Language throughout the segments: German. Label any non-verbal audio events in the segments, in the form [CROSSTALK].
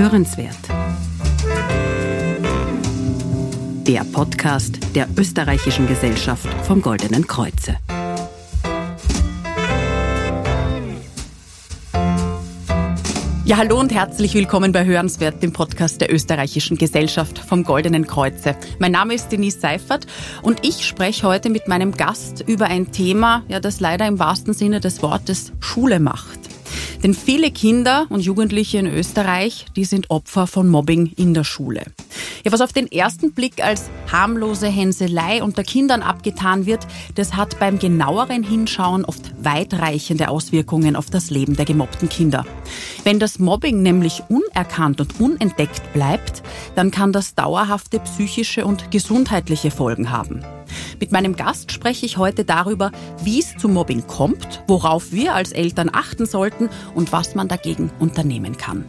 Hörenswert. Der Podcast der Österreichischen Gesellschaft vom Goldenen Kreuze. Ja, hallo und herzlich willkommen bei Hörenswert, dem Podcast der Österreichischen Gesellschaft vom Goldenen Kreuze. Mein Name ist Denise Seifert und ich spreche heute mit meinem Gast über ein Thema, ja, das leider im wahrsten Sinne des Wortes Schule macht. Denn viele Kinder und Jugendliche in Österreich, die sind Opfer von Mobbing in der Schule. Ja, was auf den ersten Blick als harmlose Hänselei unter Kindern abgetan wird, das hat beim genaueren Hinschauen oft weitreichende Auswirkungen auf das Leben der gemobbten Kinder. Wenn das Mobbing nämlich unerkannt und unentdeckt bleibt, dann kann das dauerhafte psychische und gesundheitliche Folgen haben. Mit meinem Gast spreche ich heute darüber, wie es zu Mobbing kommt, worauf wir als Eltern achten sollten und was man dagegen unternehmen kann.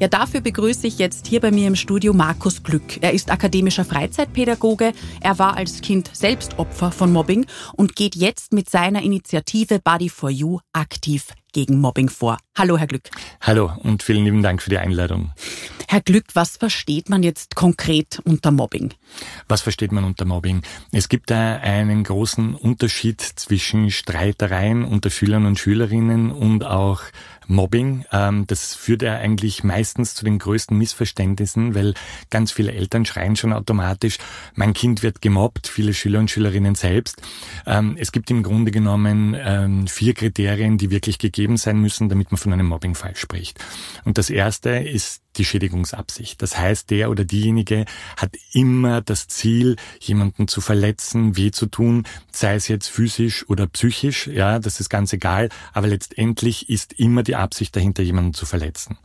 Ja, dafür begrüße ich jetzt hier bei mir im Studio Markus Glück. Er ist akademischer Freizeitpädagoge. Er war als Kind selbst Opfer von Mobbing und geht jetzt mit seiner Initiative Body for You aktiv gegen Mobbing vor. Hallo, Herr Glück. Hallo und vielen lieben Dank für die Einladung. Herr Glück, was versteht man jetzt konkret unter Mobbing? Was versteht man unter Mobbing? Es gibt da einen großen Unterschied zwischen Streitereien unter Schülern und Schülerinnen und auch Mobbing. Ähm, das führt ja eigentlich meistens zu den größten Missverständnissen, weil ganz viele Eltern schreien schon automatisch, mein Kind wird gemobbt, viele Schüler und Schülerinnen selbst. Ähm, es gibt im Grunde genommen ähm, vier Kriterien, die wirklich gegeben sein müssen, damit man von einem Mobbingfall spricht. Und das erste ist die Schädigungsabsicht. Das heißt, der oder diejenige hat immer das Ziel, jemanden zu verletzen, weh zu tun, sei es jetzt physisch oder psychisch, ja, das ist ganz egal, aber letztendlich ist immer die Absicht dahinter, jemanden zu verletzen.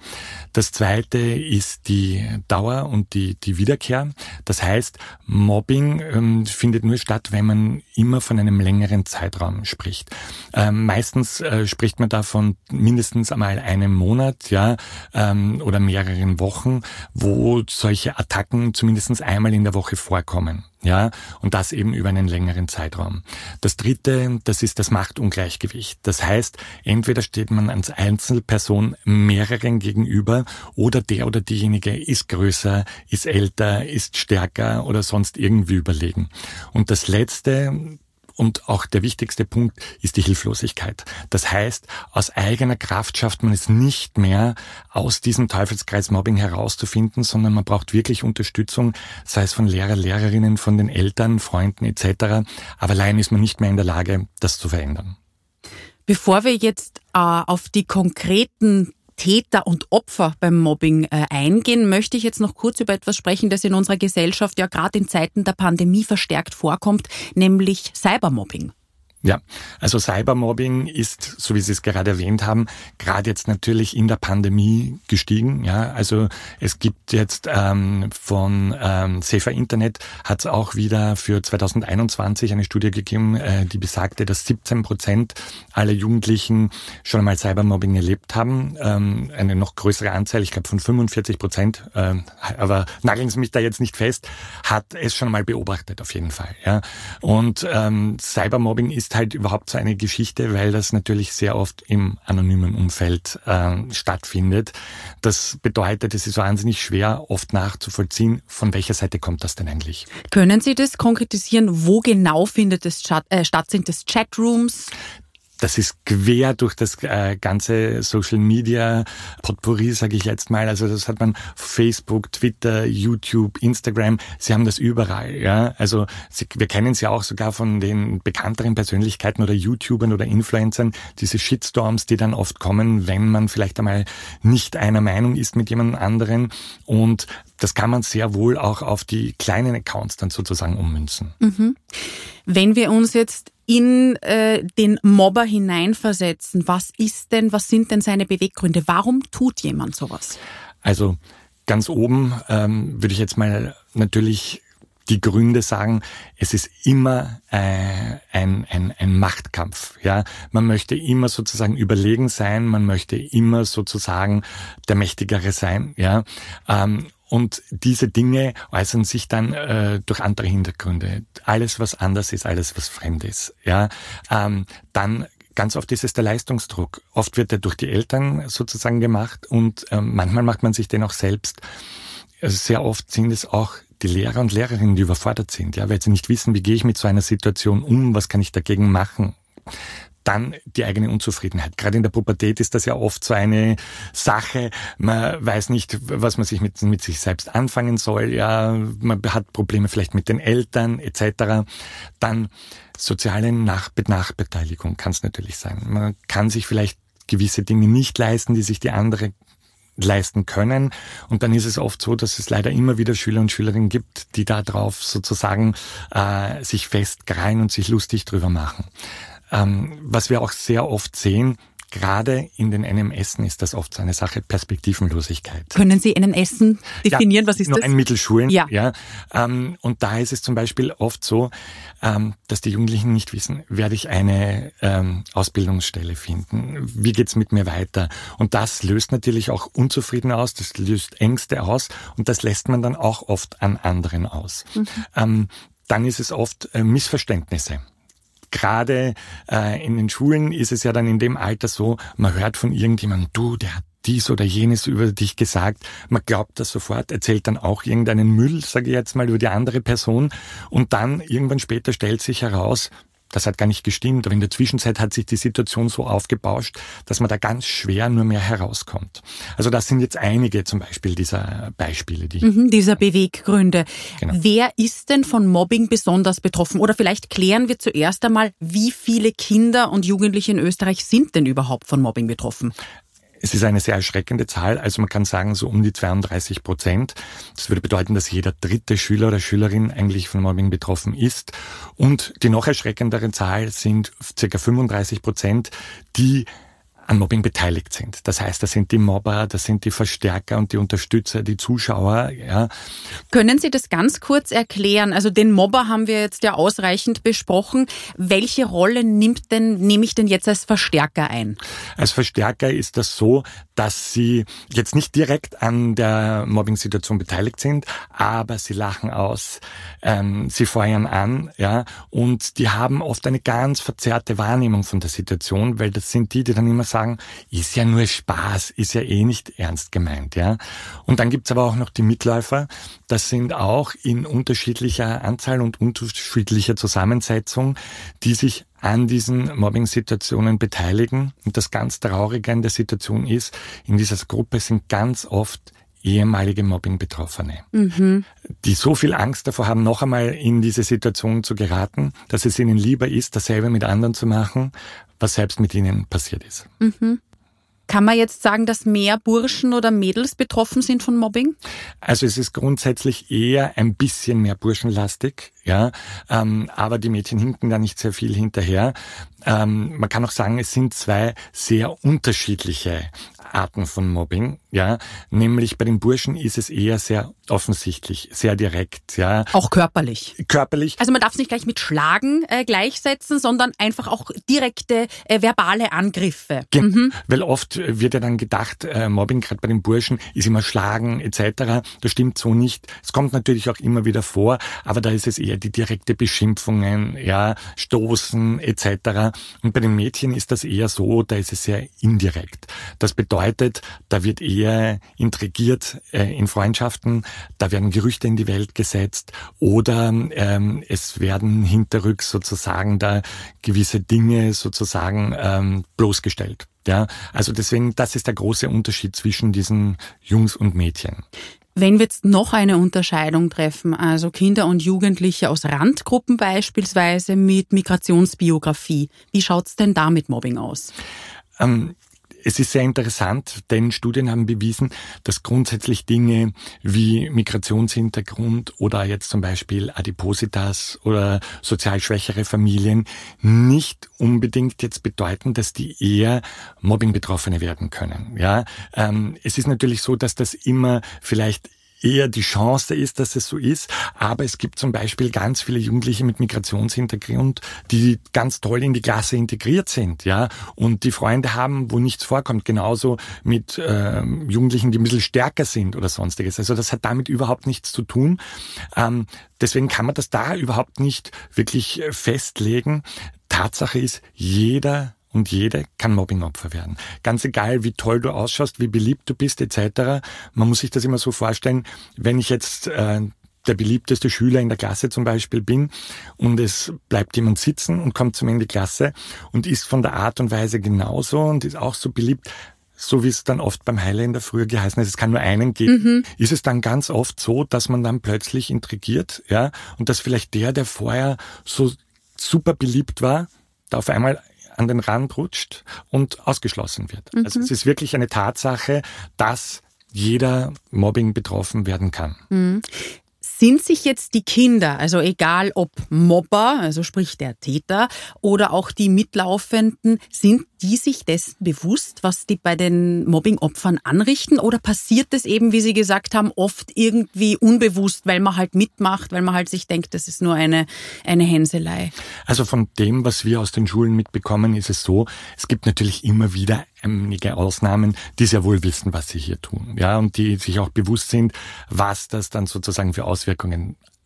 Das zweite ist die Dauer und die, die Wiederkehr. Das heißt, Mobbing ähm, findet nur statt, wenn man immer von einem längeren Zeitraum spricht. Ähm, meistens äh, spricht man da von mindestens einmal einem Monat, ja, ähm, oder mehrere mehreren Wochen, wo solche Attacken zumindest einmal in der Woche vorkommen. Ja, und das eben über einen längeren Zeitraum. Das dritte, das ist das Machtungleichgewicht. Das heißt, entweder steht man als Einzelperson mehreren gegenüber oder der oder diejenige ist größer, ist älter, ist stärker oder sonst irgendwie überlegen. Und das letzte, und auch der wichtigste Punkt ist die Hilflosigkeit. Das heißt, aus eigener Kraft schafft man es nicht mehr, aus diesem Teufelskreis Mobbing herauszufinden, sondern man braucht wirklich Unterstützung, sei es von Lehrer, Lehrerinnen, von den Eltern, Freunden etc. Aber allein ist man nicht mehr in der Lage, das zu verändern. Bevor wir jetzt äh, auf die konkreten Täter und Opfer beim Mobbing äh, eingehen, möchte ich jetzt noch kurz über etwas sprechen, das in unserer Gesellschaft ja gerade in Zeiten der Pandemie verstärkt vorkommt, nämlich Cybermobbing. Ja, also Cybermobbing ist, so wie Sie es gerade erwähnt haben, gerade jetzt natürlich in der Pandemie gestiegen. Ja, also es gibt jetzt ähm, von ähm, Safer Internet hat es auch wieder für 2021 eine Studie gegeben, äh, die besagte, dass 17 Prozent aller Jugendlichen schon einmal Cybermobbing erlebt haben. Ähm, eine noch größere Anzahl, ich glaube von 45 Prozent, äh, aber nageln Sie mich da jetzt nicht fest, hat es schon einmal beobachtet auf jeden Fall. Ja, und ähm, Cybermobbing ist ist halt überhaupt so eine Geschichte, weil das natürlich sehr oft im anonymen Umfeld äh, stattfindet. Das bedeutet, es ist wahnsinnig schwer, oft nachzuvollziehen, von welcher Seite kommt das denn eigentlich. Können Sie das konkretisieren? Wo genau findet es statt? Äh, statt sind es Chatrooms? Das ist quer durch das äh, ganze Social Media Potpourri, sage ich jetzt mal. Also das hat man Facebook, Twitter, YouTube, Instagram. Sie haben das überall. Ja, also Sie, wir kennen sie auch sogar von den bekannteren Persönlichkeiten oder YouTubern oder Influencern. Diese Shitstorms, die dann oft kommen, wenn man vielleicht einmal nicht einer Meinung ist mit jemand anderen. Und das kann man sehr wohl auch auf die kleinen Accounts dann sozusagen ummünzen. Mhm. Wenn wir uns jetzt in äh, den Mobber hineinversetzen, was ist denn, was sind denn seine Beweggründe? Warum tut jemand sowas? Also ganz oben ähm, würde ich jetzt mal natürlich die Gründe sagen, es ist immer äh, ein, ein, ein Machtkampf. Ja, man möchte immer sozusagen überlegen sein, man möchte immer sozusagen der Mächtigere sein. Ja, ähm, und diese Dinge äußern sich dann äh, durch andere Hintergründe. Alles, was anders ist, alles, was fremd ist. Ja, ähm, dann ganz oft ist es der Leistungsdruck. Oft wird er durch die Eltern sozusagen gemacht und ähm, manchmal macht man sich den auch selbst. Also sehr oft sind es auch die Lehrer und Lehrerinnen, die überfordert sind, ja, weil sie nicht wissen, wie gehe ich mit so einer Situation um, was kann ich dagegen machen dann die eigene Unzufriedenheit. Gerade in der Pubertät ist das ja oft so eine Sache. Man weiß nicht, was man sich mit, mit sich selbst anfangen soll. Ja, man hat Probleme vielleicht mit den Eltern etc. Dann soziale Nach Nachbeteiligung kann es natürlich sein. Man kann sich vielleicht gewisse Dinge nicht leisten, die sich die andere leisten können. Und dann ist es oft so, dass es leider immer wieder Schüler und Schülerinnen gibt, die da drauf sozusagen äh, sich festgreien und sich lustig drüber machen. Ähm, was wir auch sehr oft sehen, Gerade in den NMSen ist das oft so eine Sache Perspektivenlosigkeit. Können Sie NMSen definieren? Ja, was ist nur das? Ein Mittelschulen. Ja. ja ähm, und da ist es zum Beispiel oft so, ähm, dass die Jugendlichen nicht wissen, werde ich eine ähm, Ausbildungsstelle finden? Wie geht's mit mir weiter? Und das löst natürlich auch Unzufrieden aus, das löst Ängste aus und das lässt man dann auch oft an anderen aus. Mhm. Ähm, dann ist es oft äh, Missverständnisse gerade äh, in den Schulen ist es ja dann in dem Alter so, man hört von irgendjemandem, du, der hat dies oder jenes über dich gesagt. Man glaubt das sofort, erzählt dann auch irgendeinen Müll, sage ich jetzt mal, über die andere Person. Und dann irgendwann später stellt sich heraus, das hat gar nicht gestimmt, aber in der Zwischenzeit hat sich die Situation so aufgebauscht, dass man da ganz schwer nur mehr herauskommt. Also das sind jetzt einige zum Beispiel dieser Beispiele, die mhm, dieser Beweggründe. Genau. Wer ist denn von Mobbing besonders betroffen? Oder vielleicht klären wir zuerst einmal, wie viele Kinder und Jugendliche in Österreich sind denn überhaupt von Mobbing betroffen? Es ist eine sehr erschreckende Zahl. Also man kann sagen, so um die 32 Prozent. Das würde bedeuten, dass jeder dritte Schüler oder Schülerin eigentlich von Mobbing betroffen ist. Und die noch erschreckendere Zahl sind circa 35 Prozent, die an Mobbing beteiligt sind. Das heißt, das sind die Mobber, das sind die Verstärker und die Unterstützer, die Zuschauer. Ja. Können Sie das ganz kurz erklären? Also den Mobber haben wir jetzt ja ausreichend besprochen. Welche Rolle nimmt denn, nehme ich denn jetzt als Verstärker ein? Als Verstärker ist das so, dass sie jetzt nicht direkt an der Mobbing-Situation beteiligt sind, aber sie lachen aus, ähm, sie feuern an, ja, und die haben oft eine ganz verzerrte Wahrnehmung von der Situation, weil das sind die, die dann immer sagen, sagen, ist ja nur Spaß, ist ja eh nicht ernst gemeint, ja. Und dann gibt's aber auch noch die Mitläufer. Das sind auch in unterschiedlicher Anzahl und unterschiedlicher Zusammensetzung, die sich an diesen Mobbing-Situationen beteiligen. Und das ganz Traurige an der Situation ist, in dieser Gruppe sind ganz oft ehemalige Mobbing-Betroffene, mhm. die so viel Angst davor haben, noch einmal in diese Situation zu geraten, dass es ihnen lieber ist, dasselbe mit anderen zu machen, was selbst mit ihnen passiert ist. Mhm. Kann man jetzt sagen, dass mehr Burschen oder Mädels betroffen sind von Mobbing? Also es ist grundsätzlich eher ein bisschen mehr burschenlastig, ja, ähm, aber die Mädchen hinken da nicht sehr viel hinterher. Ähm, man kann auch sagen, es sind zwei sehr unterschiedliche Arten von Mobbing, ja. Nämlich bei den Burschen ist es eher sehr offensichtlich, sehr direkt, ja. Auch körperlich. Körperlich. Also man darf es nicht gleich mit Schlagen äh, gleichsetzen, sondern einfach auch direkte äh, verbale Angriffe. Ge mhm. Weil oft wird ja dann gedacht, äh, Mobbing gerade bei den Burschen ist immer Schlagen etc. Das stimmt so nicht. Es kommt natürlich auch immer wieder vor, aber da ist es eher die direkte Beschimpfungen, ja, Stoßen etc. Und bei den Mädchen ist das eher so, da ist es sehr indirekt. Das bedeutet bedeutet, da wird eher intrigiert äh, in Freundschaften, da werden Gerüchte in die Welt gesetzt oder ähm, es werden hinterrücks sozusagen da gewisse Dinge sozusagen ähm, bloßgestellt. Ja, also deswegen, das ist der große Unterschied zwischen diesen Jungs und Mädchen. Wenn wir jetzt noch eine Unterscheidung treffen, also Kinder und Jugendliche aus Randgruppen beispielsweise mit Migrationsbiografie, wie schaut's denn da mit Mobbing aus? Ähm, es ist sehr interessant, denn Studien haben bewiesen, dass grundsätzlich Dinge wie Migrationshintergrund oder jetzt zum Beispiel Adipositas oder sozial schwächere Familien nicht unbedingt jetzt bedeuten, dass die eher Mobbing-Betroffene werden können. Ja, ähm, es ist natürlich so, dass das immer vielleicht eher die Chance ist, dass es so ist. Aber es gibt zum Beispiel ganz viele Jugendliche mit Migrationshintergrund, die ganz toll in die Klasse integriert sind, ja, und die Freunde haben, wo nichts vorkommt. Genauso mit äh, Jugendlichen, die ein bisschen stärker sind oder sonstiges. Also das hat damit überhaupt nichts zu tun. Ähm, deswegen kann man das da überhaupt nicht wirklich festlegen. Tatsache ist, jeder und jede kann Mobbingopfer werden. Ganz egal, wie toll du ausschaust, wie beliebt du bist etc. Man muss sich das immer so vorstellen, wenn ich jetzt äh, der beliebteste Schüler in der Klasse zum Beispiel bin und es bleibt jemand sitzen und kommt zu mir in die Klasse und ist von der Art und Weise genauso und ist auch so beliebt, so wie es dann oft beim Highlander früher geheißen hat, es kann nur einen geben, mhm. ist es dann ganz oft so, dass man dann plötzlich intrigiert, ja, und dass vielleicht der, der vorher so super beliebt war, da auf einmal an den Rand rutscht und ausgeschlossen wird. Mhm. Also es ist wirklich eine Tatsache, dass jeder Mobbing betroffen werden kann. Mhm. Sind sich jetzt die Kinder, also egal ob Mobber, also sprich der Täter, oder auch die Mitlaufenden, sind die sich dessen bewusst, was die bei den Mobbing-Opfern anrichten? Oder passiert es eben, wie Sie gesagt haben, oft irgendwie unbewusst, weil man halt mitmacht, weil man halt sich denkt, das ist nur eine, eine Hänselei? Also von dem, was wir aus den Schulen mitbekommen, ist es so, es gibt natürlich immer wieder einige Ausnahmen, die sehr wohl wissen, was sie hier tun. Ja, und die sich auch bewusst sind, was das dann sozusagen für Auswirkungen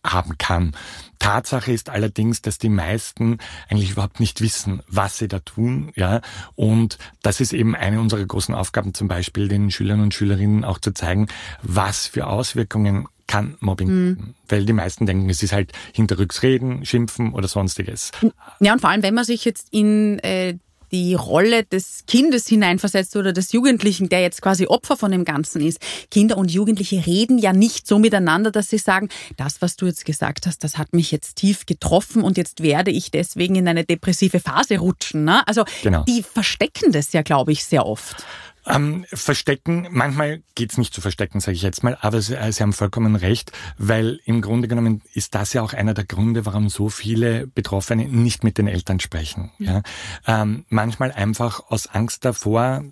haben kann. Tatsache ist allerdings, dass die meisten eigentlich überhaupt nicht wissen, was sie da tun, ja. Und das ist eben eine unserer großen Aufgaben, zum Beispiel den Schülern und Schülerinnen auch zu zeigen, was für Auswirkungen kann Mobbing, mhm. weil die meisten denken, es ist halt hinterrücks reden, schimpfen oder sonstiges. Ja, und vor allem, wenn man sich jetzt in äh, die Rolle des Kindes hineinversetzt oder des Jugendlichen, der jetzt quasi Opfer von dem Ganzen ist. Kinder und Jugendliche reden ja nicht so miteinander, dass sie sagen, das, was du jetzt gesagt hast, das hat mich jetzt tief getroffen und jetzt werde ich deswegen in eine depressive Phase rutschen. Ne? Also genau. die verstecken das ja, glaube ich, sehr oft. Ähm, verstecken, manchmal geht's nicht zu verstecken, sage ich jetzt mal, aber Sie, Sie, haben vollkommen recht, weil im Grunde genommen ist das ja auch einer der Gründe, warum so viele Betroffene nicht mit den Eltern sprechen. Ja? Ähm, manchmal einfach aus Angst davor,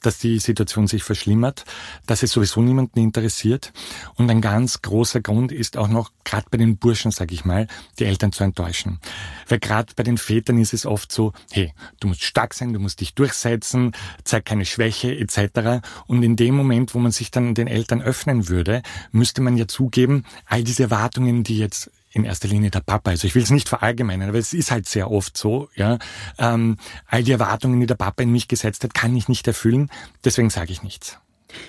dass die Situation sich verschlimmert, dass es sowieso niemanden interessiert. Und ein ganz großer Grund ist auch noch, gerade bei den Burschen, sage ich mal, die Eltern zu enttäuschen. Weil gerade bei den Vätern ist es oft so, hey, du musst stark sein, du musst dich durchsetzen, zeig keine Schwäche etc. Und in dem Moment, wo man sich dann den Eltern öffnen würde, müsste man ja zugeben, all diese Erwartungen, die jetzt in erster Linie der Papa. Also ich will es nicht verallgemeinern, aber es ist halt sehr oft so, ja. Ähm, all die Erwartungen, die der Papa in mich gesetzt hat, kann ich nicht erfüllen. Deswegen sage ich nichts.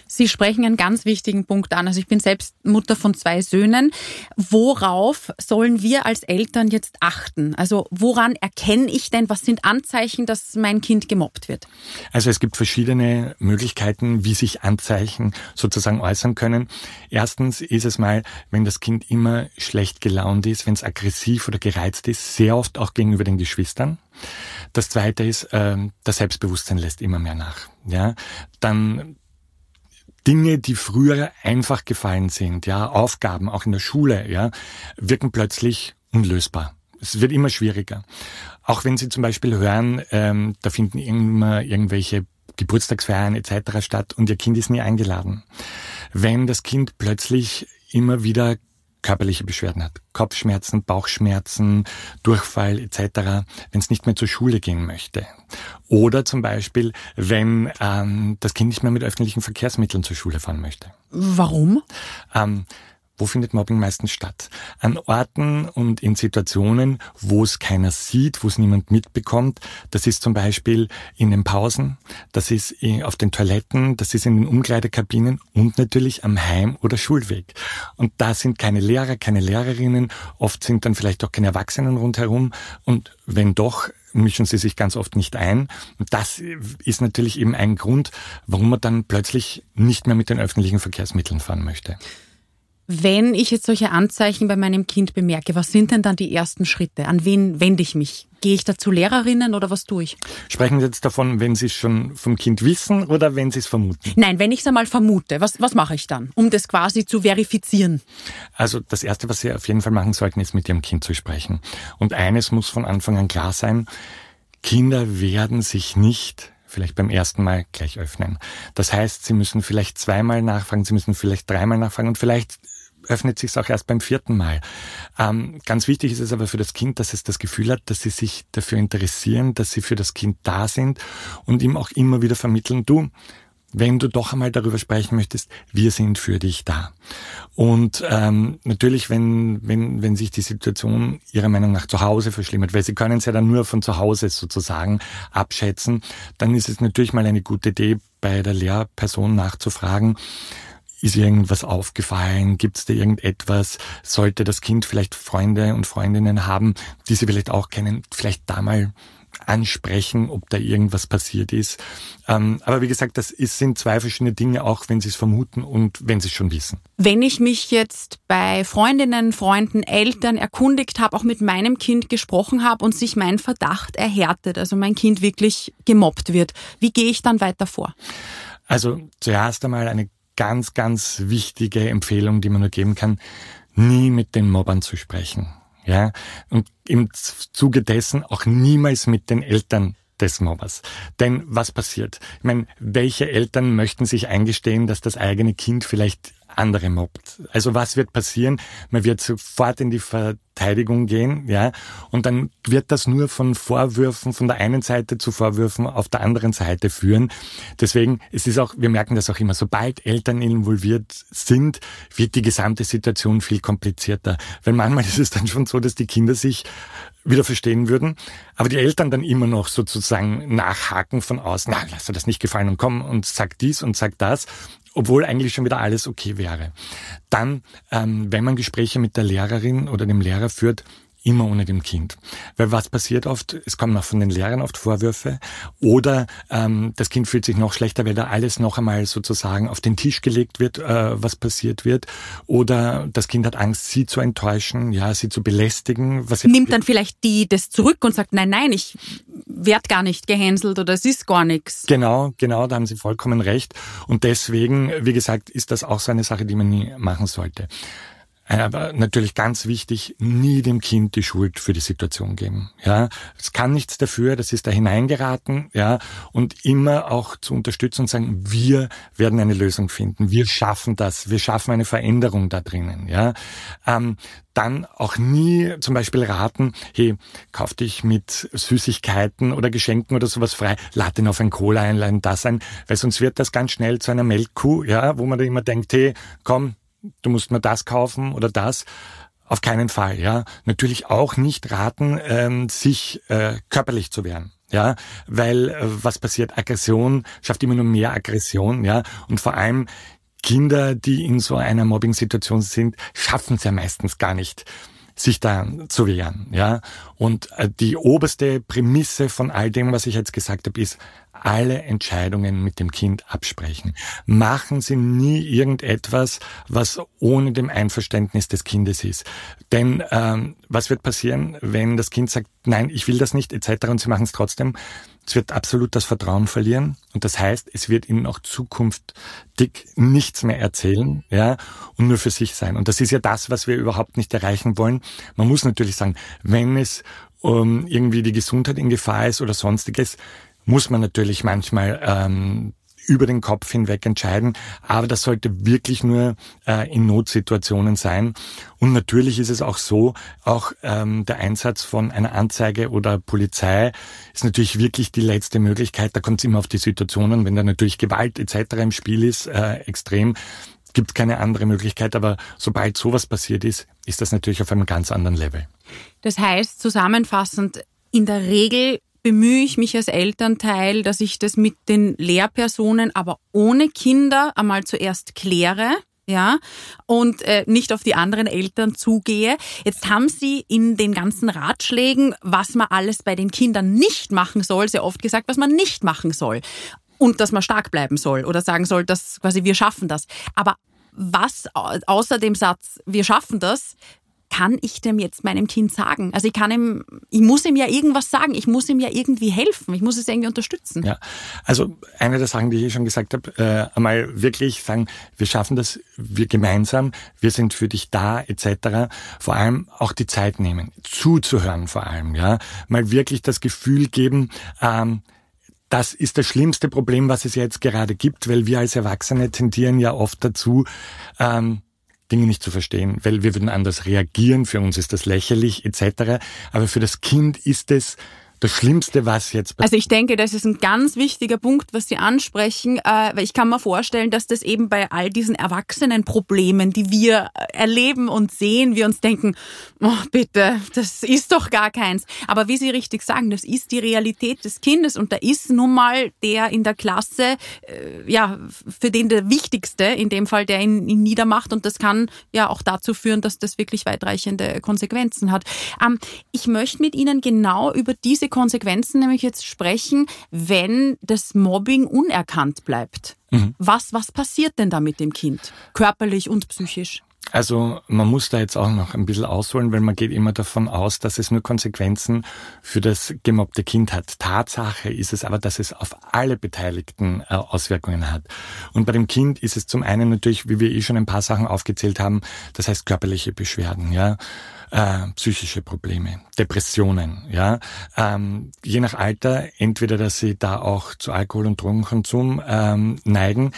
Sie sprechen einen ganz wichtigen Punkt an. Also ich bin selbst Mutter von zwei Söhnen. Worauf sollen wir als Eltern jetzt achten? Also woran erkenne ich denn, was sind Anzeichen, dass mein Kind gemobbt wird? Also es gibt verschiedene Möglichkeiten, wie sich Anzeichen sozusagen äußern können. Erstens ist es mal, wenn das Kind immer schlecht gelaunt ist, wenn es aggressiv oder gereizt ist, sehr oft auch gegenüber den Geschwistern. Das zweite ist, äh, das Selbstbewusstsein lässt immer mehr nach. Ja, dann Dinge, die früher einfach gefallen sind, ja, Aufgaben auch in der Schule, ja, wirken plötzlich unlösbar. Es wird immer schwieriger. Auch wenn Sie zum Beispiel hören, ähm, da finden immer irgendwelche Geburtstagsfeiern etc. statt und Ihr Kind ist nie eingeladen. Wenn das Kind plötzlich immer wieder körperliche Beschwerden hat, Kopfschmerzen, Bauchschmerzen, Durchfall etc., wenn es nicht mehr zur Schule gehen möchte. Oder zum Beispiel, wenn ähm, das Kind nicht mehr mit öffentlichen Verkehrsmitteln zur Schule fahren möchte. Warum? Ähm, wo findet Mobbing meistens statt? An Orten und in Situationen, wo es keiner sieht, wo es niemand mitbekommt. Das ist zum Beispiel in den Pausen, das ist auf den Toiletten, das ist in den Umkleidekabinen und natürlich am Heim- oder Schulweg. Und da sind keine Lehrer, keine Lehrerinnen, oft sind dann vielleicht auch keine Erwachsenen rundherum. Und wenn doch, mischen sie sich ganz oft nicht ein. Und das ist natürlich eben ein Grund, warum man dann plötzlich nicht mehr mit den öffentlichen Verkehrsmitteln fahren möchte. Wenn ich jetzt solche Anzeichen bei meinem Kind bemerke, was sind denn dann die ersten Schritte? An wen wende ich mich? Gehe ich da zu Lehrerinnen oder was tue ich? Sprechen Sie jetzt davon, wenn Sie es schon vom Kind wissen oder wenn Sie es vermuten? Nein, wenn ich es einmal vermute, was, was mache ich dann, um das quasi zu verifizieren? Also das Erste, was Sie auf jeden Fall machen sollten, ist mit Ihrem Kind zu sprechen. Und eines muss von Anfang an klar sein, Kinder werden sich nicht vielleicht beim ersten Mal gleich öffnen. Das heißt, Sie müssen vielleicht zweimal nachfragen, Sie müssen vielleicht dreimal nachfragen und vielleicht öffnet sich auch erst beim vierten Mal. Ähm, ganz wichtig ist es aber für das Kind, dass es das Gefühl hat, dass sie sich dafür interessieren, dass sie für das Kind da sind und ihm auch immer wieder vermitteln, du, wenn du doch einmal darüber sprechen möchtest, wir sind für dich da. Und ähm, natürlich, wenn, wenn, wenn sich die Situation Ihrer Meinung nach zu Hause verschlimmert, weil Sie können es ja dann nur von zu Hause sozusagen abschätzen, dann ist es natürlich mal eine gute Idee, bei der Lehrperson nachzufragen, ist irgendwas aufgefallen? Gibt es da irgendetwas? Sollte das Kind vielleicht Freunde und Freundinnen haben, die sie vielleicht auch kennen, vielleicht da mal ansprechen, ob da irgendwas passiert ist. Ähm, aber wie gesagt, das ist, sind zwei verschiedene Dinge, auch wenn Sie es vermuten und wenn Sie es schon wissen. Wenn ich mich jetzt bei Freundinnen, Freunden, Eltern erkundigt habe, auch mit meinem Kind gesprochen habe und sich mein Verdacht erhärtet, also mein Kind wirklich gemobbt wird, wie gehe ich dann weiter vor? Also zuerst einmal eine ganz, ganz wichtige Empfehlung, die man nur geben kann, nie mit den Mobbern zu sprechen. Ja, und im Zuge dessen auch niemals mit den Eltern des Mobbers. Denn was passiert? Ich meine, welche Eltern möchten sich eingestehen, dass das eigene Kind vielleicht andere mobbt. Also was wird passieren? Man wird sofort in die Verteidigung gehen, ja, und dann wird das nur von Vorwürfen von der einen Seite zu Vorwürfen auf der anderen Seite führen. Deswegen es ist auch, wir merken das auch immer, sobald Eltern involviert sind, wird die gesamte Situation viel komplizierter. Weil manchmal ist es dann schon so, dass die Kinder sich wieder verstehen würden, aber die Eltern dann immer noch sozusagen nachhaken von außen, na, lass dir das nicht gefallen und komm und sag dies und sag das obwohl eigentlich schon wieder alles okay wäre. Dann, ähm, wenn man Gespräche mit der Lehrerin oder dem Lehrer führt, immer ohne dem Kind. Weil was passiert oft, es kommen auch von den Lehrern oft Vorwürfe oder ähm, das Kind fühlt sich noch schlechter, weil da alles noch einmal sozusagen auf den Tisch gelegt wird, äh, was passiert wird. Oder das Kind hat Angst, sie zu enttäuschen, ja, sie zu belästigen. Was Nimmt dann vielleicht die das zurück und sagt, nein, nein, ich werd gar nicht gehänselt oder es ist gar nichts. Genau, genau, da haben Sie vollkommen recht. Und deswegen, wie gesagt, ist das auch so eine Sache, die man nie machen sollte. Aber natürlich ganz wichtig, nie dem Kind die Schuld für die Situation geben. Ja, es kann nichts dafür, das ist da hineingeraten. Ja, und immer auch zu unterstützen und sagen, wir werden eine Lösung finden. Wir schaffen das. Wir schaffen eine Veränderung da drinnen. Ja, ähm, dann auch nie zum Beispiel raten, hey, kauf dich mit Süßigkeiten oder Geschenken oder sowas frei, lad ihn auf ein Cola ein, lad das ein, weil sonst wird das ganz schnell zu einer Melkkuh, ja, wo man da immer denkt, hey, komm, du musst mir das kaufen oder das. Auf keinen Fall, ja. Natürlich auch nicht raten, ähm, sich äh, körperlich zu wehren. Ja, weil äh, was passiert? Aggression schafft immer nur mehr Aggression, ja. Und vor allem Kinder, die in so einer Mobbing-Situation sind, schaffen es ja meistens gar nicht, sich da zu wehren, ja. Und äh, die oberste Prämisse von all dem, was ich jetzt gesagt habe, ist, alle Entscheidungen mit dem Kind absprechen. Machen Sie nie irgendetwas, was ohne dem Einverständnis des Kindes ist. Denn ähm, was wird passieren, wenn das Kind sagt, nein, ich will das nicht, etc. und Sie machen es trotzdem? Es wird absolut das Vertrauen verlieren und das heißt, es wird ihnen auch zukünftig nichts mehr erzählen, ja, und nur für sich sein. Und das ist ja das, was wir überhaupt nicht erreichen wollen. Man muss natürlich sagen, wenn es um, irgendwie die Gesundheit in Gefahr ist oder sonstiges, muss man natürlich manchmal ähm, über den Kopf hinweg entscheiden. Aber das sollte wirklich nur äh, in Notsituationen sein. Und natürlich ist es auch so, auch ähm, der Einsatz von einer Anzeige oder Polizei ist natürlich wirklich die letzte Möglichkeit. Da kommt es immer auf die Situationen, wenn da natürlich Gewalt etc. im Spiel ist, äh, extrem gibt keine andere Möglichkeit, aber sobald sowas passiert ist, ist das natürlich auf einem ganz anderen Level. Das heißt, zusammenfassend, in der Regel bemühe ich mich als Elternteil, dass ich das mit den Lehrpersonen, aber ohne Kinder einmal zuerst kläre ja, und äh, nicht auf die anderen Eltern zugehe. Jetzt haben Sie in den ganzen Ratschlägen, was man alles bei den Kindern nicht machen soll, sehr oft gesagt, was man nicht machen soll. Und dass man stark bleiben soll oder sagen soll, dass quasi wir schaffen das. Aber was außer dem Satz, wir schaffen das, kann ich dem jetzt meinem Kind sagen? Also ich kann ihm, ich muss ihm ja irgendwas sagen, ich muss ihm ja irgendwie helfen, ich muss es irgendwie unterstützen. Ja, also eine der Sachen, die ich schon gesagt habe, äh, einmal wirklich sagen, wir schaffen das, wir gemeinsam, wir sind für dich da, etc. Vor allem auch die Zeit nehmen, zuzuhören vor allem, ja, mal wirklich das Gefühl geben, ähm, das ist das schlimmste Problem, was es jetzt gerade gibt, weil wir als Erwachsene tendieren ja oft dazu, ähm, Dinge nicht zu verstehen, weil wir würden anders reagieren, für uns ist das lächerlich etc. Aber für das Kind ist es das Schlimmste, was jetzt Also ich denke, das ist ein ganz wichtiger Punkt, was Sie ansprechen, äh, weil ich kann mir vorstellen, dass das eben bei all diesen Erwachsenenproblemen, die wir erleben und sehen, wir uns denken, oh, bitte, das ist doch gar keins. Aber wie Sie richtig sagen, das ist die Realität des Kindes und da ist nun mal der in der Klasse, äh, ja, für den der Wichtigste, in dem Fall, der ihn, ihn niedermacht und das kann ja auch dazu führen, dass das wirklich weitreichende Konsequenzen hat. Ähm, ich möchte mit Ihnen genau über diese Konsequenzen nämlich jetzt sprechen, wenn das Mobbing unerkannt bleibt. Mhm. Was, was passiert denn da mit dem Kind? Körperlich und psychisch? Also man muss da jetzt auch noch ein bisschen ausholen, weil man geht immer davon aus, dass es nur Konsequenzen für das gemobbte Kind hat. Tatsache ist es aber, dass es auf alle Beteiligten äh, Auswirkungen hat. Und bei dem Kind ist es zum einen natürlich, wie wir eh schon ein paar Sachen aufgezählt haben, das heißt körperliche Beschwerden, ja äh, psychische Probleme, Depressionen, ja. Ähm, je nach Alter, entweder, dass sie da auch zu Alkohol- und Drogenkonsum ähm, neigen,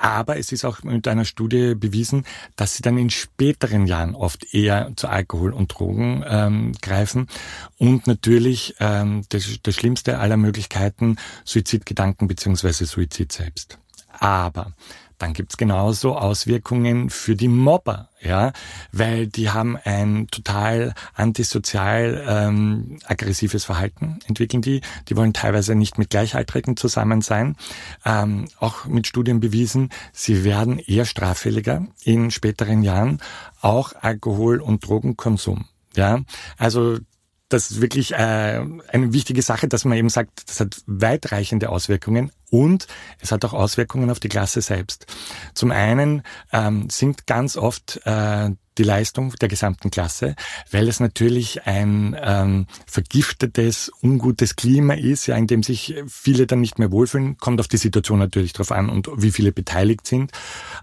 aber es ist auch mit einer Studie bewiesen, dass sie dann in späteren Jahren oft eher zu Alkohol und Drogen ähm, greifen. Und natürlich ähm, das, das Schlimmste aller Möglichkeiten, Suizidgedanken beziehungsweise Suizid selbst. Aber dann gibt's genauso Auswirkungen für die Mobber, ja, weil die haben ein total antisozial ähm, aggressives Verhalten entwickeln die. Die wollen teilweise nicht mit Gleichaltrigen zusammen sein. Ähm, auch mit Studien bewiesen, sie werden eher straffälliger in späteren Jahren, auch Alkohol- und Drogenkonsum. Ja, also das ist wirklich äh, eine wichtige Sache, dass man eben sagt, das hat weitreichende Auswirkungen und es hat auch Auswirkungen auf die Klasse selbst. Zum einen ähm, sinkt ganz oft äh, die Leistung der gesamten Klasse, weil es natürlich ein ähm, vergiftetes, ungutes Klima ist, ja, in dem sich viele dann nicht mehr wohlfühlen. Kommt auf die Situation natürlich drauf an und wie viele beteiligt sind.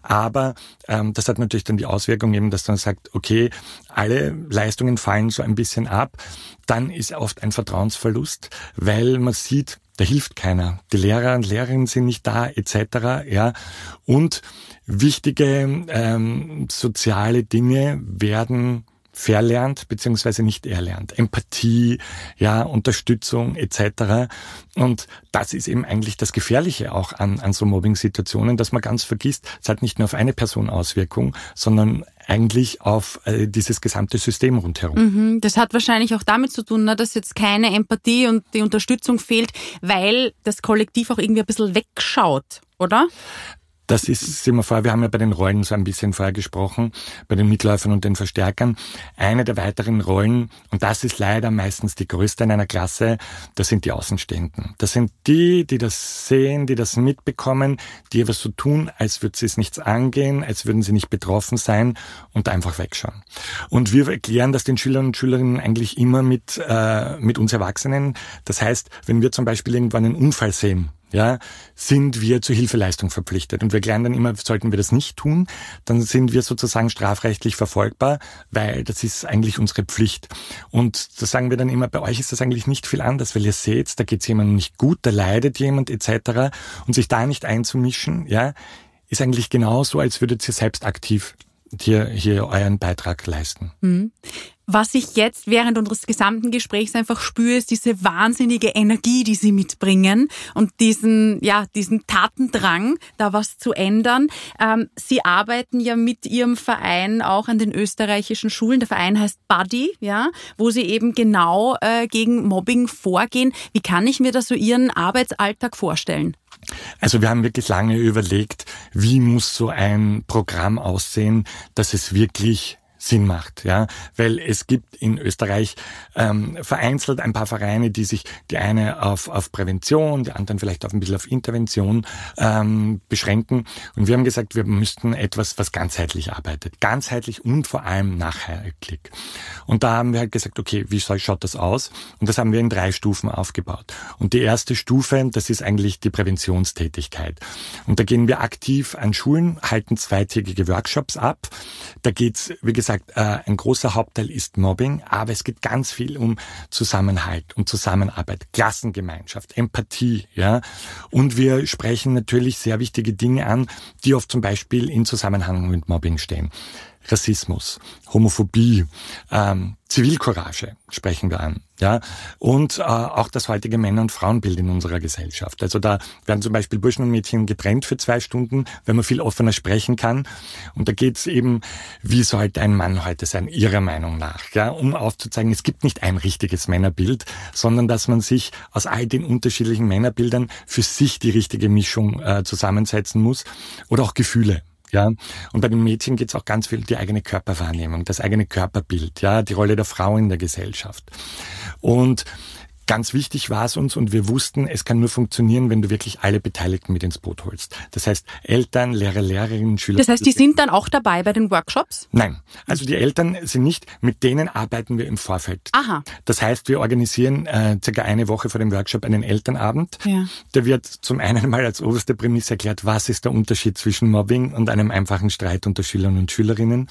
Aber ähm, das hat natürlich dann die Auswirkung eben, dass man sagt, okay, alle Leistungen fallen so ein bisschen ab. Dann ist oft ein Vertrauensverlust, weil man sieht, da hilft keiner. Die Lehrer und Lehrerinnen sind nicht da, etc. Ja. Und wichtige ähm, soziale Dinge werden verlernt beziehungsweise nicht erlernt. Empathie, ja, Unterstützung etc. Und das ist eben eigentlich das Gefährliche auch an, an so Mobbing-Situationen, dass man ganz vergisst, es hat nicht nur auf eine Person Auswirkung, sondern eigentlich auf äh, dieses gesamte System rundherum. Mhm, das hat wahrscheinlich auch damit zu tun, ne, dass jetzt keine Empathie und die Unterstützung fehlt, weil das Kollektiv auch irgendwie ein bisschen wegschaut, oder? Das ist, sehen wir vor, wir haben ja bei den Rollen so ein bisschen vorher gesprochen, bei den Mitläufern und den Verstärkern. Eine der weiteren Rollen, und das ist leider meistens die größte in einer Klasse, das sind die Außenstehenden. Das sind die, die das sehen, die das mitbekommen, die etwas so tun, als würde sie es nichts angehen, als würden sie nicht betroffen sein und einfach wegschauen. Und wir erklären das den Schülern und Schülerinnen eigentlich immer mit, äh, mit uns Erwachsenen. Das heißt, wenn wir zum Beispiel irgendwann einen Unfall sehen, ja, sind wir zur Hilfeleistung verpflichtet. Und wir klären dann immer, sollten wir das nicht tun, dann sind wir sozusagen strafrechtlich verfolgbar, weil das ist eigentlich unsere Pflicht. Und da sagen wir dann immer, bei euch ist das eigentlich nicht viel anders, weil ihr seht, da geht es jemandem nicht gut, da leidet jemand etc. Und sich da nicht einzumischen, ja, ist eigentlich genauso, als würdet ihr selbst aktiv hier, hier euren Beitrag leisten. Mhm. Was ich jetzt während unseres gesamten Gesprächs einfach spüre, ist diese wahnsinnige Energie, die Sie mitbringen und diesen, ja, diesen Tatendrang, da was zu ändern. Ähm, Sie arbeiten ja mit Ihrem Verein auch an den österreichischen Schulen. Der Verein heißt Buddy, ja, wo Sie eben genau äh, gegen Mobbing vorgehen. Wie kann ich mir da so Ihren Arbeitsalltag vorstellen? Also wir haben wirklich lange überlegt, wie muss so ein Programm aussehen, dass es wirklich Sinn macht, ja, weil es gibt in Österreich ähm, vereinzelt ein paar Vereine, die sich die eine auf, auf Prävention, die anderen vielleicht auf ein bisschen auf Intervention ähm, beschränken. Und wir haben gesagt, wir müssten etwas, was ganzheitlich arbeitet, ganzheitlich und vor allem nachhaltig. Und da haben wir halt gesagt, okay, wie soll, schaut das aus? Und das haben wir in drei Stufen aufgebaut. Und die erste Stufe, das ist eigentlich die Präventionstätigkeit. Und da gehen wir aktiv an Schulen, halten zweitägige Workshops ab. Da geht's, wie gesagt gesagt, äh, ein großer Hauptteil ist Mobbing, aber es geht ganz viel um Zusammenhalt, um Zusammenarbeit, Klassengemeinschaft, Empathie, ja. Und wir sprechen natürlich sehr wichtige Dinge an, die oft zum Beispiel in Zusammenhang mit Mobbing stehen. Rassismus, Homophobie, ähm, Zivilcourage sprechen wir an, ja, und äh, auch das heutige Männer- und Frauenbild in unserer Gesellschaft. Also da werden zum Beispiel Burschen und Mädchen getrennt für zwei Stunden, wenn man viel offener sprechen kann. Und da geht es eben, wie sollte ein Mann heute sein, Ihrer Meinung nach, ja, um aufzuzeigen, es gibt nicht ein richtiges Männerbild, sondern dass man sich aus all den unterschiedlichen Männerbildern für sich die richtige Mischung äh, zusammensetzen muss oder auch Gefühle. Ja, und bei den Mädchen geht es auch ganz viel die eigene Körperwahrnehmung, das eigene Körperbild, ja, die Rolle der Frau in der Gesellschaft. Und Ganz wichtig war es uns und wir wussten, es kann nur funktionieren, wenn du wirklich alle Beteiligten mit ins Boot holst. Das heißt, Eltern, Lehrer, Lehrerinnen, Schüler. Das heißt, die sind dann auch dabei bei den Workshops? Nein, also die Eltern sind nicht, mit denen arbeiten wir im Vorfeld. Aha. Das heißt, wir organisieren äh, circa eine Woche vor dem Workshop einen Elternabend. Ja. Da wird zum einen mal als oberste Prämisse erklärt, was ist der Unterschied zwischen Mobbing und einem einfachen Streit unter Schülern und Schülerinnen.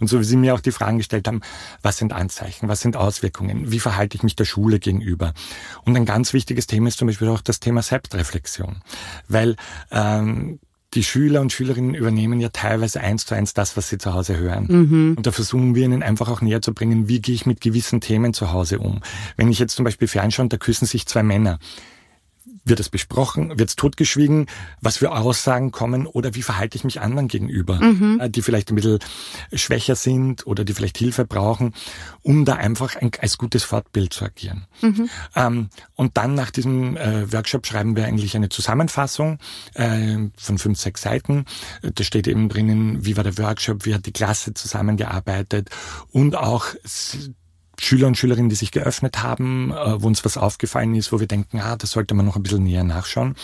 Und so wie Sie mir auch die Fragen gestellt haben, was sind Anzeichen, was sind Auswirkungen, wie verhalte ich mich der Schule gegenüber? Und ein ganz wichtiges Thema ist zum Beispiel auch das Thema Selbstreflexion, weil ähm, die Schüler und Schülerinnen übernehmen ja teilweise eins zu eins das, was sie zu Hause hören. Mhm. Und da versuchen wir ihnen einfach auch näher zu bringen, wie gehe ich mit gewissen Themen zu Hause um. Wenn ich jetzt zum Beispiel fernschaue und da küssen sich zwei Männer, wird es besprochen? Wird es totgeschwiegen? Was für Aussagen kommen? Oder wie verhalte ich mich anderen gegenüber, mhm. Äh, die vielleicht ein bisschen schwächer sind oder die vielleicht Hilfe brauchen, um da einfach ein, als gutes Fortbild zu agieren. Mhm. Ähm, und dann nach diesem äh, Workshop schreiben wir eigentlich eine Zusammenfassung äh, von fünf, sechs Seiten. Da steht eben drinnen, wie war der Workshop, wie hat die Klasse zusammengearbeitet und auch Schüler und Schülerinnen, die sich geöffnet haben, äh, wo uns was aufgefallen ist, wo wir denken, ah, das sollte man noch ein bisschen näher nachschauen.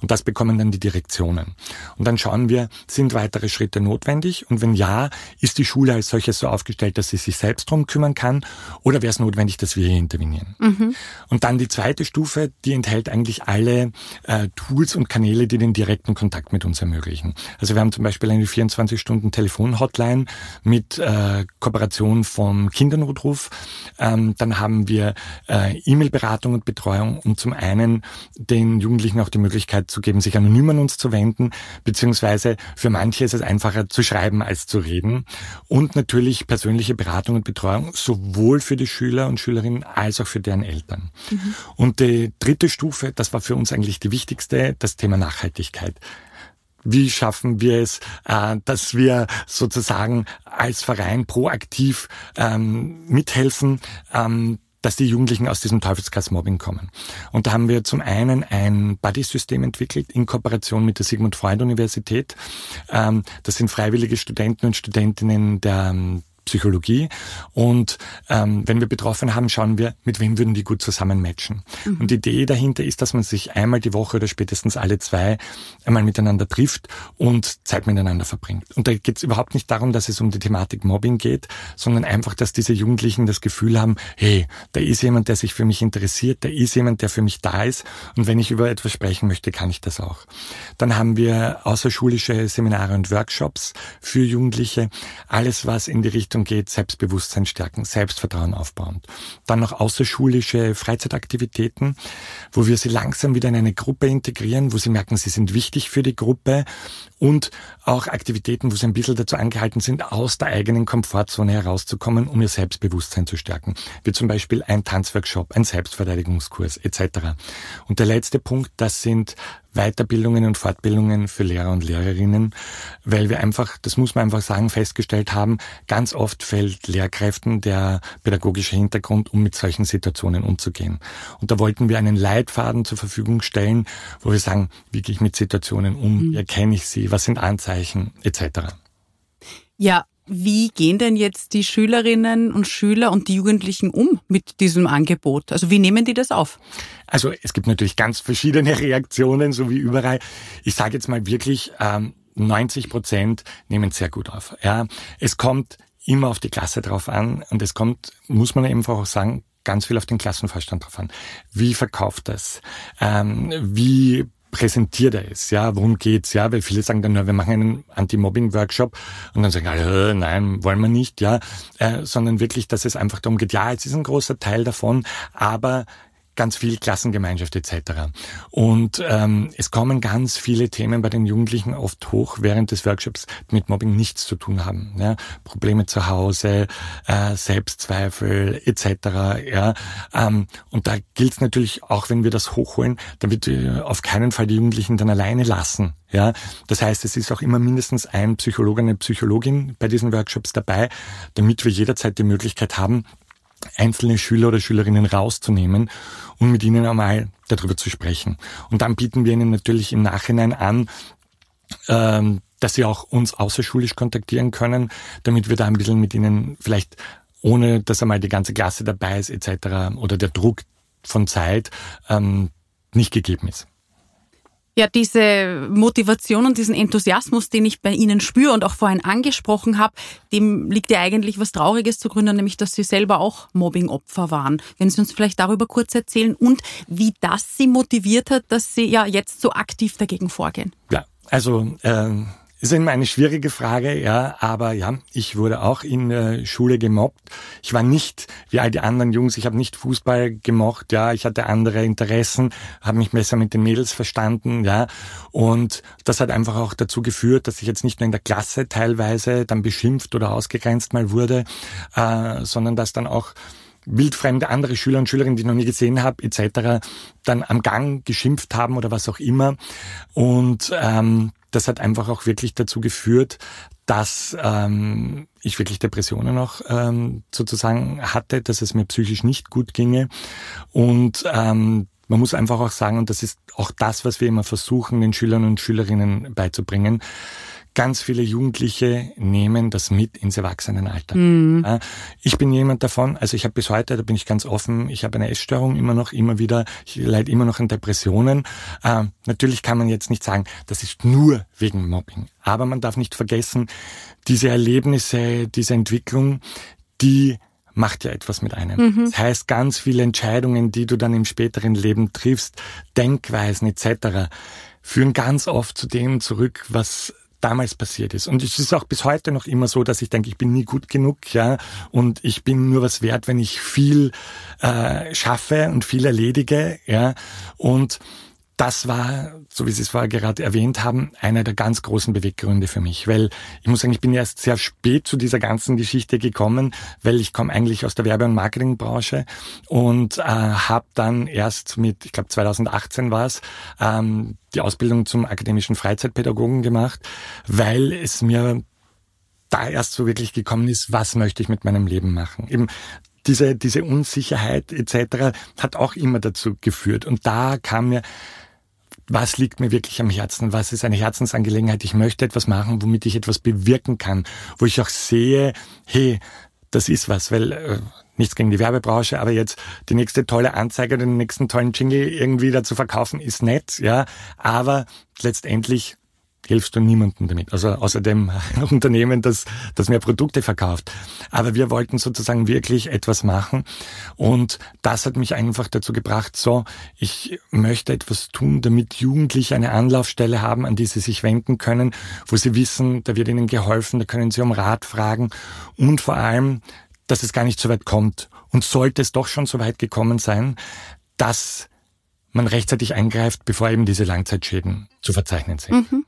Und das bekommen dann die Direktionen. Und dann schauen wir, sind weitere Schritte notwendig? Und wenn ja, ist die Schule als solches so aufgestellt, dass sie sich selbst drum kümmern kann? Oder wäre es notwendig, dass wir hier intervenieren? Mhm. Und dann die zweite Stufe, die enthält eigentlich alle äh, Tools und Kanäle, die den direkten Kontakt mit uns ermöglichen. Also wir haben zum Beispiel eine 24-Stunden-Telefon-Hotline mit äh, Kooperation vom Kindernotruf, ähm, dann haben wir äh, E-Mail-Beratung und Betreuung, um zum einen den Jugendlichen auch die Möglichkeit zu geben, sich anonym an uns zu wenden, beziehungsweise für manche ist es einfacher zu schreiben als zu reden. Und natürlich persönliche Beratung und Betreuung, sowohl für die Schüler und Schülerinnen als auch für deren Eltern. Mhm. Und die dritte Stufe, das war für uns eigentlich die wichtigste, das Thema Nachhaltigkeit wie schaffen wir es, äh, dass wir sozusagen als Verein proaktiv ähm, mithelfen, ähm, dass die Jugendlichen aus diesem Teufelskreis Mobbing kommen. Und da haben wir zum einen ein Buddy-System entwickelt in Kooperation mit der Sigmund Freud Universität. Ähm, das sind freiwillige Studenten und Studentinnen der Psychologie. Und ähm, wenn wir Betroffene haben, schauen wir, mit wem würden die gut zusammen matchen. Mhm. Und die Idee dahinter ist, dass man sich einmal die Woche oder spätestens alle zwei einmal miteinander trifft und Zeit miteinander verbringt. Und da geht es überhaupt nicht darum, dass es um die Thematik Mobbing geht, sondern einfach, dass diese Jugendlichen das Gefühl haben, hey, da ist jemand, der sich für mich interessiert, da ist jemand, der für mich da ist. Und wenn ich über etwas sprechen möchte, kann ich das auch. Dann haben wir außerschulische Seminare und Workshops für Jugendliche. Alles, was in die Richtung Richtung geht, Selbstbewusstsein stärken, Selbstvertrauen aufbauen. Dann noch außerschulische Freizeitaktivitäten, wo wir sie langsam wieder in eine Gruppe integrieren, wo sie merken, sie sind wichtig für die Gruppe und auch Aktivitäten, wo sie ein bisschen dazu angehalten sind, aus der eigenen Komfortzone herauszukommen, um ihr Selbstbewusstsein zu stärken. Wie zum Beispiel ein Tanzworkshop, ein Selbstverteidigungskurs etc. Und der letzte Punkt, das sind Weiterbildungen und Fortbildungen für Lehrer und Lehrerinnen, weil wir einfach, das muss man einfach sagen, festgestellt haben, ganz oft fällt Lehrkräften der pädagogische Hintergrund, um mit solchen Situationen umzugehen. Und da wollten wir einen Leitfaden zur Verfügung stellen, wo wir sagen, wie gehe ich mit Situationen um, wie erkenne ich sie, was sind Anzeichen etc. Ja, wie gehen denn jetzt die Schülerinnen und Schüler und die Jugendlichen um mit diesem Angebot? Also wie nehmen die das auf? Also es gibt natürlich ganz verschiedene [LAUGHS] Reaktionen, so wie überall. Ich sage jetzt mal wirklich, ähm, 90 Prozent nehmen sehr gut auf. Ja, es kommt immer auf die Klasse drauf an und es kommt, muss man einfach auch sagen, ganz viel auf den Klassenvorstand drauf an. Wie verkauft das? Ähm, wie präsentiert er es, ja, worum geht's, ja, weil viele sagen dann, na, wir machen einen Anti-Mobbing-Workshop und dann sagen alle, äh, nein, wollen wir nicht, ja, äh, sondern wirklich, dass es einfach darum geht, ja, es ist ein großer Teil davon, aber ganz viel Klassengemeinschaft etc. Und ähm, es kommen ganz viele Themen bei den Jugendlichen oft hoch während des Workshops, mit Mobbing nichts zu tun haben. Ja? Probleme zu Hause, äh, Selbstzweifel etc. Ja? Ähm, und da gilt es natürlich auch, wenn wir das hochholen, damit wir auf keinen Fall die Jugendlichen dann alleine lassen. Ja, das heißt, es ist auch immer mindestens ein Psychologe, eine Psychologin bei diesen Workshops dabei, damit wir jederzeit die Möglichkeit haben, einzelne Schüler oder Schülerinnen rauszunehmen und mit ihnen einmal darüber zu sprechen. Und dann bieten wir ihnen natürlich im Nachhinein an, ähm, dass sie auch uns außerschulisch kontaktieren können, damit wir da ein bisschen mit ihnen vielleicht ohne dass einmal die ganze Klasse dabei ist etc. oder der Druck von Zeit ähm, nicht gegeben ist. Ja, diese Motivation und diesen Enthusiasmus, den ich bei Ihnen spüre und auch vorhin angesprochen habe, dem liegt ja eigentlich was Trauriges zugrunde, nämlich dass Sie selber auch Mobbingopfer waren. Wenn Sie uns vielleicht darüber kurz erzählen und wie das Sie motiviert hat, dass Sie ja jetzt so aktiv dagegen vorgehen. Ja, also äh, ist immer eine schwierige Frage, ja, aber ja, ich wurde auch in der Schule gemobbt. Ich war nicht wie all die anderen Jungs, ich habe nicht Fußball gemocht, ja, ich hatte andere Interessen, habe mich besser mit den Mädels verstanden, ja, und das hat einfach auch dazu geführt, dass ich jetzt nicht nur in der Klasse teilweise dann beschimpft oder ausgegrenzt mal wurde, äh, sondern dass dann auch wildfremde andere Schüler und Schülerinnen, die ich noch nie gesehen habe, etc., dann am Gang geschimpft haben oder was auch immer. Und ähm, das hat einfach auch wirklich dazu geführt, dass ähm, ich wirklich Depressionen auch ähm, sozusagen hatte, dass es mir psychisch nicht gut ginge. Und ähm, man muss einfach auch sagen, und das ist auch das, was wir immer versuchen, den Schülern und Schülerinnen beizubringen, Ganz viele Jugendliche nehmen das mit ins Erwachsenenalter. Mhm. Ich bin jemand davon, also ich habe bis heute, da bin ich ganz offen, ich habe eine Essstörung immer noch, immer wieder, ich leide immer noch an Depressionen. Äh, natürlich kann man jetzt nicht sagen, das ist nur wegen Mobbing. Aber man darf nicht vergessen, diese Erlebnisse, diese Entwicklung, die macht ja etwas mit einem. Mhm. Das heißt, ganz viele Entscheidungen, die du dann im späteren Leben triffst, Denkweisen etc., führen ganz oft zu dem zurück, was damals passiert ist. Und es ist auch bis heute noch immer so, dass ich denke, ich bin nie gut genug, ja, und ich bin nur was wert, wenn ich viel äh, schaffe und viel erledige, ja. Und das war, so wie Sie es vorher gerade erwähnt haben, einer der ganz großen Beweggründe für mich, weil ich muss sagen, ich bin erst sehr spät zu dieser ganzen Geschichte gekommen, weil ich komme eigentlich aus der Werbe- und Marketingbranche und äh, habe dann erst mit, ich glaube 2018 war es, ähm, die Ausbildung zum akademischen Freizeitpädagogen gemacht, weil es mir da erst so wirklich gekommen ist, was möchte ich mit meinem Leben machen. Eben diese, diese Unsicherheit etc. hat auch immer dazu geführt. Und da kam mir was liegt mir wirklich am Herzen, was ist eine Herzensangelegenheit, ich möchte etwas machen, womit ich etwas bewirken kann, wo ich auch sehe, hey, das ist was, weil äh, nichts gegen die Werbebranche, aber jetzt die nächste tolle Anzeige, den nächsten tollen Jingle irgendwie dazu verkaufen, ist nett, ja, aber letztendlich hilfst du niemandem damit. Also außer dem [LAUGHS] Unternehmen, das, das mehr Produkte verkauft. Aber wir wollten sozusagen wirklich etwas machen. Und das hat mich einfach dazu gebracht, so, ich möchte etwas tun, damit Jugendliche eine Anlaufstelle haben, an die sie sich wenden können, wo sie wissen, da wird ihnen geholfen, da können sie um Rat fragen. Und vor allem, dass es gar nicht so weit kommt. Und sollte es doch schon so weit gekommen sein, dass man rechtzeitig eingreift, bevor eben diese Langzeitschäden zu verzeichnen sind. Mhm.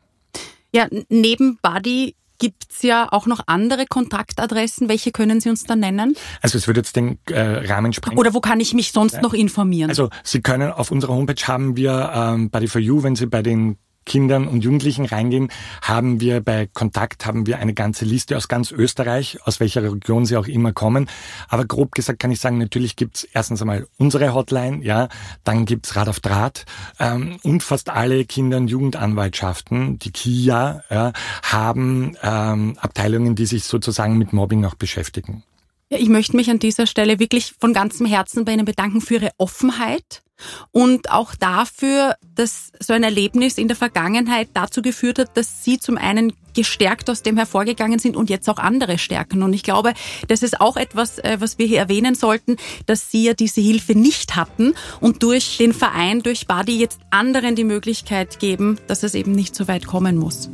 Ja, neben Buddy Gibt's ja auch noch andere Kontaktadressen. Welche können Sie uns da nennen? Also es würde jetzt den äh, Rahmen sprengen. Oder wo kann ich mich sonst ja. noch informieren? Also Sie können auf unserer Homepage haben wir ähm, Buddy for You, wenn Sie bei den Kindern und Jugendlichen reingehen, haben wir bei Kontakt haben wir eine ganze Liste aus ganz Österreich, aus welcher Region sie auch immer kommen. Aber grob gesagt kann ich sagen, natürlich gibt's erstens einmal unsere Hotline, ja, dann gibt's Rad auf Draht ähm, und fast alle Kinder- und Jugendanwaltschaften, die KIA, ja, haben ähm, Abteilungen, die sich sozusagen mit Mobbing auch beschäftigen. Ja, ich möchte mich an dieser Stelle wirklich von ganzem Herzen bei Ihnen bedanken für Ihre Offenheit und auch dafür, dass so ein Erlebnis in der Vergangenheit dazu geführt hat, dass Sie zum einen gestärkt aus dem hervorgegangen sind und jetzt auch andere stärken. Und ich glaube, das ist auch etwas, äh, was wir hier erwähnen sollten, dass Sie ja diese Hilfe nicht hatten und durch den Verein, durch Badi jetzt anderen die Möglichkeit geben, dass es eben nicht so weit kommen muss.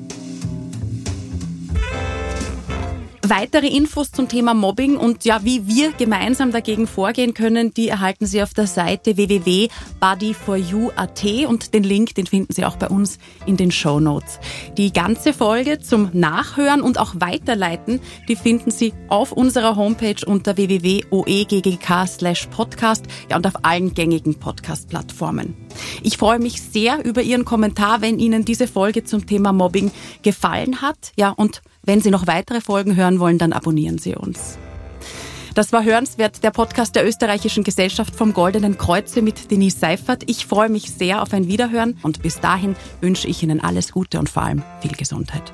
Weitere Infos zum Thema Mobbing und ja, wie wir gemeinsam dagegen vorgehen können, die erhalten Sie auf der Seite www.bodyforyou.at und den Link, den finden Sie auch bei uns in den Show Notes. Die ganze Folge zum Nachhören und auch Weiterleiten, die finden Sie auf unserer Homepage unter www.oeggk/podcast ja, und auf allen gängigen Podcast-Plattformen. Ich freue mich sehr über Ihren Kommentar, wenn Ihnen diese Folge zum Thema Mobbing gefallen hat. Ja, und wenn Sie noch weitere Folgen hören wollen, dann abonnieren Sie uns. Das war Hörenswert, der Podcast der österreichischen Gesellschaft vom Goldenen Kreuze mit Denise Seifert. Ich freue mich sehr auf ein Wiederhören und bis dahin wünsche ich Ihnen alles Gute und vor allem viel Gesundheit.